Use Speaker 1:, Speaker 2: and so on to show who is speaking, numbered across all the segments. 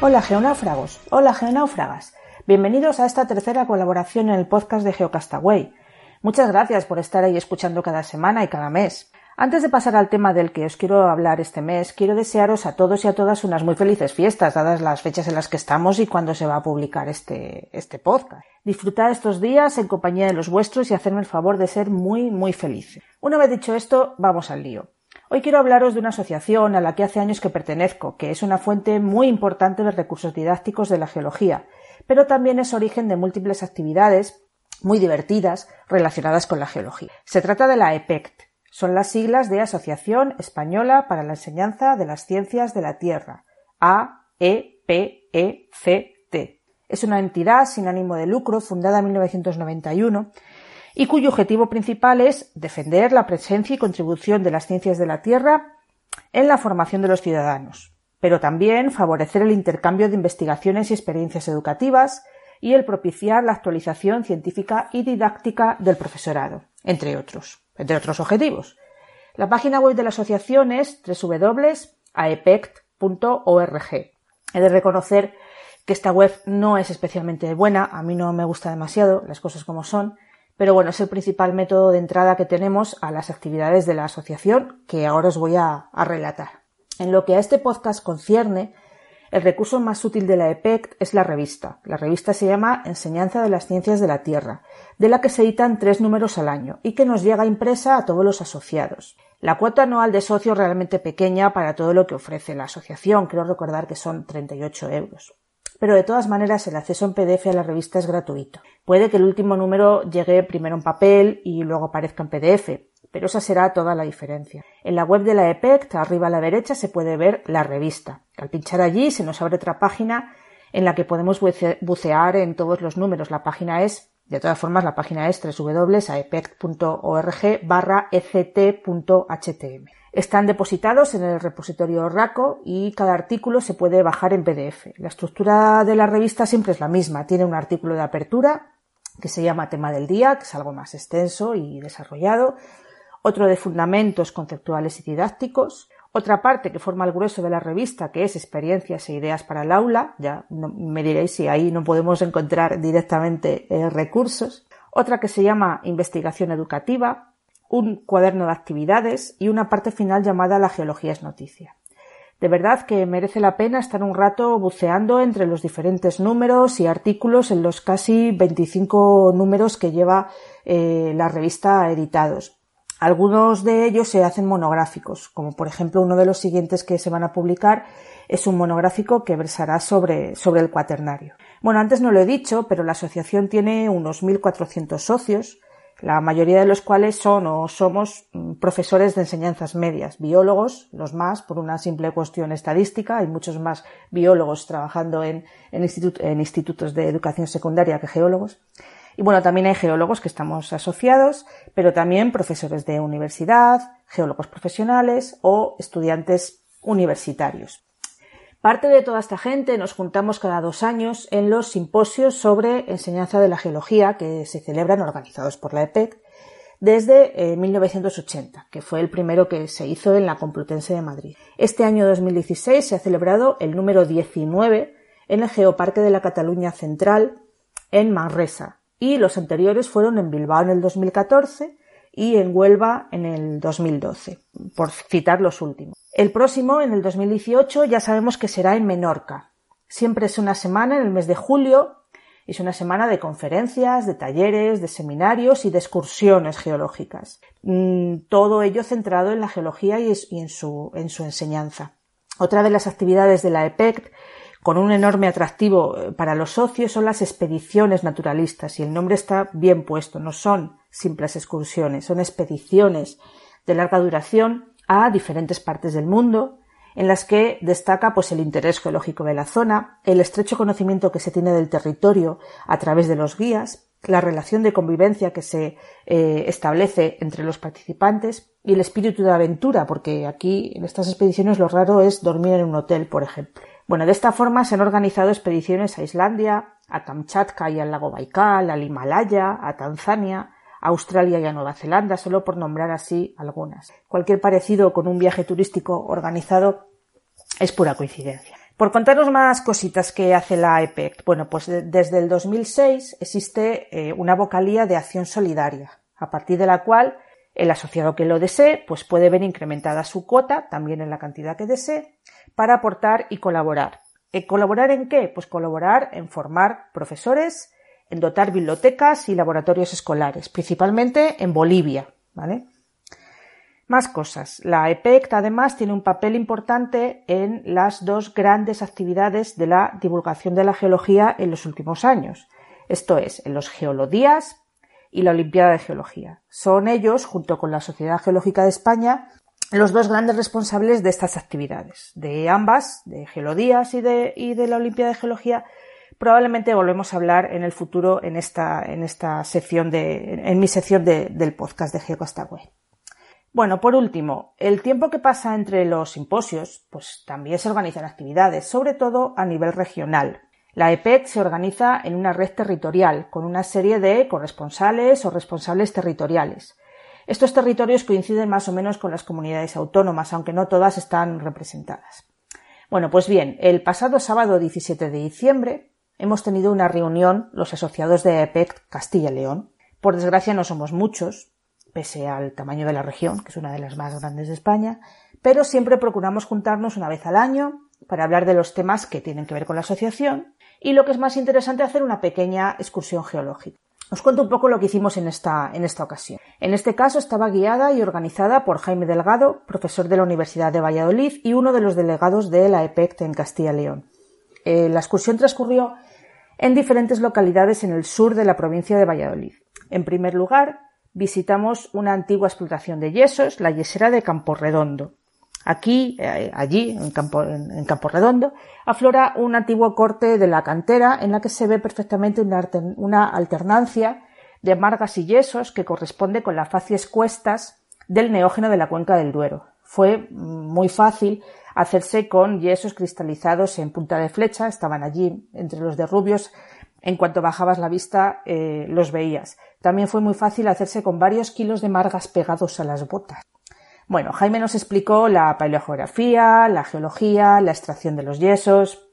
Speaker 1: Hola geonáufragos, hola geonáufragas. Bienvenidos a esta tercera colaboración en el podcast de Geocastaway. Muchas gracias por estar ahí escuchando cada semana y cada mes. Antes de pasar al tema del que os quiero hablar este mes, quiero desearos a todos y a todas unas muy felices fiestas, dadas las fechas en las que estamos y cuando se va a publicar este, este podcast. Disfrutad estos días en compañía de los vuestros y hacerme el favor de ser muy, muy felices. Una vez dicho esto, vamos al lío. Hoy quiero hablaros de una asociación a la que hace años que pertenezco, que es una fuente muy importante de recursos didácticos de la geología, pero también es origen de múltiples actividades muy divertidas relacionadas con la geología. Se trata de la EPECT. Son las siglas de Asociación Española para la Enseñanza de las Ciencias de la Tierra. A-E-P-E-C-T. Es una entidad sin ánimo de lucro fundada en 1991 y cuyo objetivo principal es defender la presencia y contribución de las ciencias de la Tierra en la formación de los ciudadanos, pero también favorecer el intercambio de investigaciones y experiencias educativas y el propiciar la actualización científica y didáctica del profesorado, entre otros, entre otros objetivos. La página web de la asociación es www.aepect.org. He de reconocer que esta web no es especialmente buena, a mí no me gusta demasiado, las cosas como son, pero bueno, es el principal método de entrada que tenemos a las actividades de la asociación que ahora os voy a, relatar. En lo que a este podcast concierne, el recurso más útil de la EPECT es la revista. La revista se llama Enseñanza de las Ciencias de la Tierra, de la que se editan tres números al año y que nos llega impresa a todos los asociados. La cuota anual de socio es realmente pequeña para todo lo que ofrece la asociación, creo recordar que son 38 euros pero de todas maneras el acceso en PDF a la revista es gratuito. Puede que el último número llegue primero en papel y luego aparezca en PDF, pero esa será toda la diferencia. En la web de la EPECT, arriba a la derecha, se puede ver la revista. Al pinchar allí se nos abre otra página en la que podemos bucear en todos los números. La página es, de todas formas, la página es www.aepect.org barra ect.htm. Están depositados en el repositorio RACO y cada artículo se puede bajar en PDF. La estructura de la revista siempre es la misma. Tiene un artículo de apertura que se llama tema del día, que es algo más extenso y desarrollado, otro de fundamentos conceptuales y didácticos, otra parte que forma el grueso de la revista, que es experiencias e ideas para el aula, ya me diréis si ahí no podemos encontrar directamente eh, recursos, otra que se llama investigación educativa, un cuaderno de actividades y una parte final llamada La geología es noticia. De verdad que merece la pena estar un rato buceando entre los diferentes números y artículos en los casi 25 números que lleva eh, la revista editados. Algunos de ellos se hacen monográficos, como por ejemplo uno de los siguientes que se van a publicar es un monográfico que versará sobre, sobre el cuaternario. Bueno, antes no lo he dicho, pero la asociación tiene unos 1.400 socios, la mayoría de los cuales son o somos mm, profesores de enseñanzas medias, biólogos, los más, por una simple cuestión estadística, hay muchos más biólogos trabajando en, en, institutos de educación secundaria que geólogos. Y bueno, también hay geólogos que estamos asociados, pero también profesores de universidad, geólogos profesionales o estudiantes universitarios. Parte de toda esta gente nos juntamos cada dos años en los simposios sobre enseñanza de la geología que se celebran organizados por la EPEC desde 1980, eh, que fue el primero que se hizo en la Complutense de Madrid. Este año 2016 se ha celebrado el número 19 en el Geoparque de la Cataluña Central en Manresa y los anteriores fueron en Bilbao en el 2014 y en Huelva en el 2012, por citar los últimos. El próximo, en el 2018, ya sabemos que será en Menorca. Siempre es una semana en el mes de julio, es una semana de conferencias, de talleres, de seminarios y de excursiones geológicas. Mm, todo ello centrado en la geología y en su, en su enseñanza. Otra de las actividades de la EPEC con un enorme atractivo eh, para los socios son las expediciones naturalistas y el nombre está bien puesto, no son simples excursiones, son expediciones de larga duración a diferentes partes del mundo, en las que destaca pues el interés geológico de la zona, el estrecho conocimiento que se tiene del territorio a través de los guías, la relación de convivencia que se eh, establece entre los participantes y el espíritu de aventura, porque aquí en estas expediciones lo raro es dormir en un hotel, por ejemplo. Bueno, de esta forma se han organizado expediciones a Islandia, a Kamchatka y al lago Baikal, al Himalaya, a Tanzania, a Australia y a Nueva Zelanda, solo por nombrar así algunas. Cualquier parecido con un viaje turístico organizado es pura coincidencia. Por contaros más cositas que hace la EPEC, bueno, pues desde el 2006 existe eh, una vocalía de acción solidaria, a partir de la cual el asociado que lo desee, pues puede ver incrementada su cuota, también en la cantidad que desee, para aportar y colaborar. ¿Eh, ¿Colaborar en qué? Pues colaborar en formar profesores, en dotar bibliotecas y laboratorios escolares, principalmente en Bolivia, ¿vale? Más cosas. La EPECT además tiene un papel importante en las dos grandes actividades de la divulgación de la geología en los últimos años. Esto es, en los geolodías y la Olimpiada de Geología. Son ellos, junto con la Sociedad Geológica de España, los dos grandes responsables de estas actividades. De ambas, de Geolodías y de, la Olimpiada de Geología, probablemente volvemos a hablar en el futuro en esta, sección de, en mi sección del podcast de GeoCastaway. Bueno, por último, el tiempo que pasa entre los simposios, pues también se organizan actividades, sobre todo a nivel regional. La EPEC se organiza en una red territorial, con una serie de corresponsales o responsables territoriales. Estos territorios coinciden más o menos con las comunidades autónomas, aunque no todas están representadas. Bueno, pues bien, el pasado sábado 17 de diciembre hemos tenido una reunión los asociados de EPEC Castilla y León. Por desgracia no somos muchos, pese al tamaño de la región, que es una de las más grandes de España, pero siempre procuramos juntarnos una vez al año para hablar de los temas que tienen que ver con la asociación y lo que es más interesante hacer una pequeña excursión geológica. Os cuento un poco lo que hicimos en esta, en esta ocasión. En este caso estaba guiada y organizada por Jaime Delgado, profesor de la Universidad de Valladolid y uno de los delegados de la EPECT en Castilla y León. Eh, la excursión transcurrió en diferentes localidades en el sur de la provincia de Valladolid. En primer lugar, visitamos una antigua explotación de yesos, la yesera de Campo Redondo. Aquí, eh, allí, en Campo, Redondo, aflora un antiguo corte de la cantera en la que se ve perfectamente una, alternancia de margas y yesos que corresponde con las facies cuestas del neógeno de la cuenca del Duero. Fue muy fácil hacerse con yesos cristalizados en punta de flecha, estaban allí entre los derrubios en cuanto bajabas la vista eh, los veías. También fue muy fácil hacerse con varios kilos de margas pegados a las botas. Bueno, Jaime nos explicó la paleogeografía, la geología, la extracción de los yesos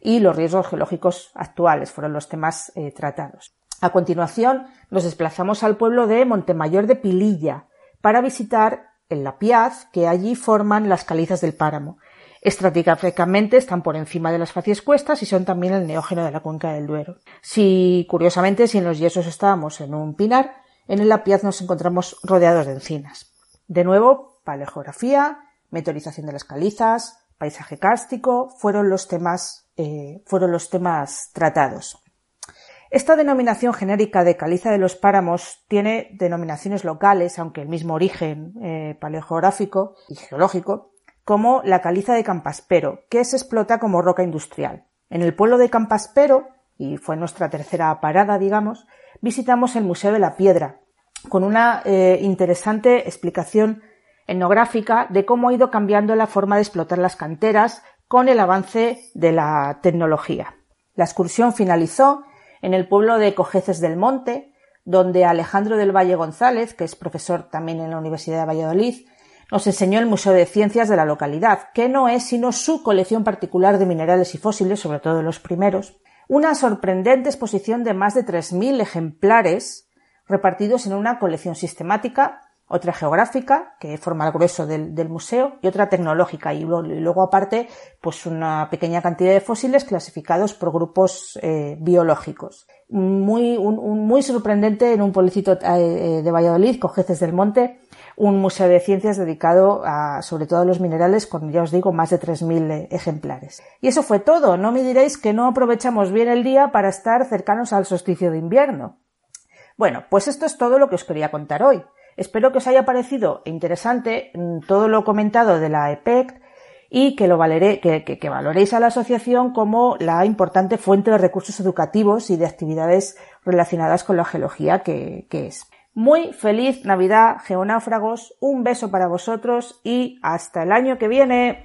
Speaker 1: y los riesgos geológicos actuales fueron los temas eh, tratados. A continuación, nos desplazamos al pueblo de Montemayor de Pililla para visitar el Lapiaz, que allí forman las calizas del páramo. Estratigráficamente están por encima de las facies cuestas y son también el neógeno de la cuenca del Duero. Si, curiosamente, si en los yesos estábamos en un pinar, en el Lapiaz nos encontramos rodeados de encinas. De nuevo, paleografía, meteorización de las calizas, paisaje cárstico, fueron los temas, eh, fueron los temas tratados. Esta denominación genérica de caliza de los páramos tiene denominaciones locales, aunque el mismo origen eh, paleogeográfico y geológico, como la caliza de Campaspero, que se explota como roca industrial. En el pueblo de Campaspero, y fue nuestra tercera parada, digamos, visitamos el Museo de la Piedra, con una eh, interesante explicación etnográfica de cómo ha ido cambiando la forma de explotar las canteras con el avance de la tecnología. La excursión finalizó en el pueblo de Cojeces del Monte, donde Alejandro del Valle González, que es profesor también en la Universidad de Valladolid, nos enseñó el Museo de Ciencias de la localidad, que no es sino su colección particular de minerales y fósiles, sobre todo los primeros, una sorprendente exposición de más de 3.000 ejemplares repartidos en una colección sistemática, otra geográfica, que forma el grueso del, museo, y otra tecnológica, y luego, aparte, pues una pequeña cantidad de fósiles clasificados por grupos eh, biológicos. Muy, muy sorprendente en un pueblecito eh, de Valladolid, Cojeces del Monte, un museo de ciencias dedicado a, sobre todo a los minerales, con, ya os digo, más de 3.000 eh, ejemplares. Y eso fue todo. No me diréis que no aprovechamos bien el día para estar cercanos al solsticio de invierno. Bueno, pues esto es todo lo que os quería contar hoy. Espero que os haya parecido interesante mm, todo lo comentado de la EPEC y que, lo que, valoréis a la asociación como la importante fuente de recursos educativos y de actividades relacionadas con la geología que, que es. Muy feliz Navidad, geonáufragos, un beso para vosotros y hasta el año que viene.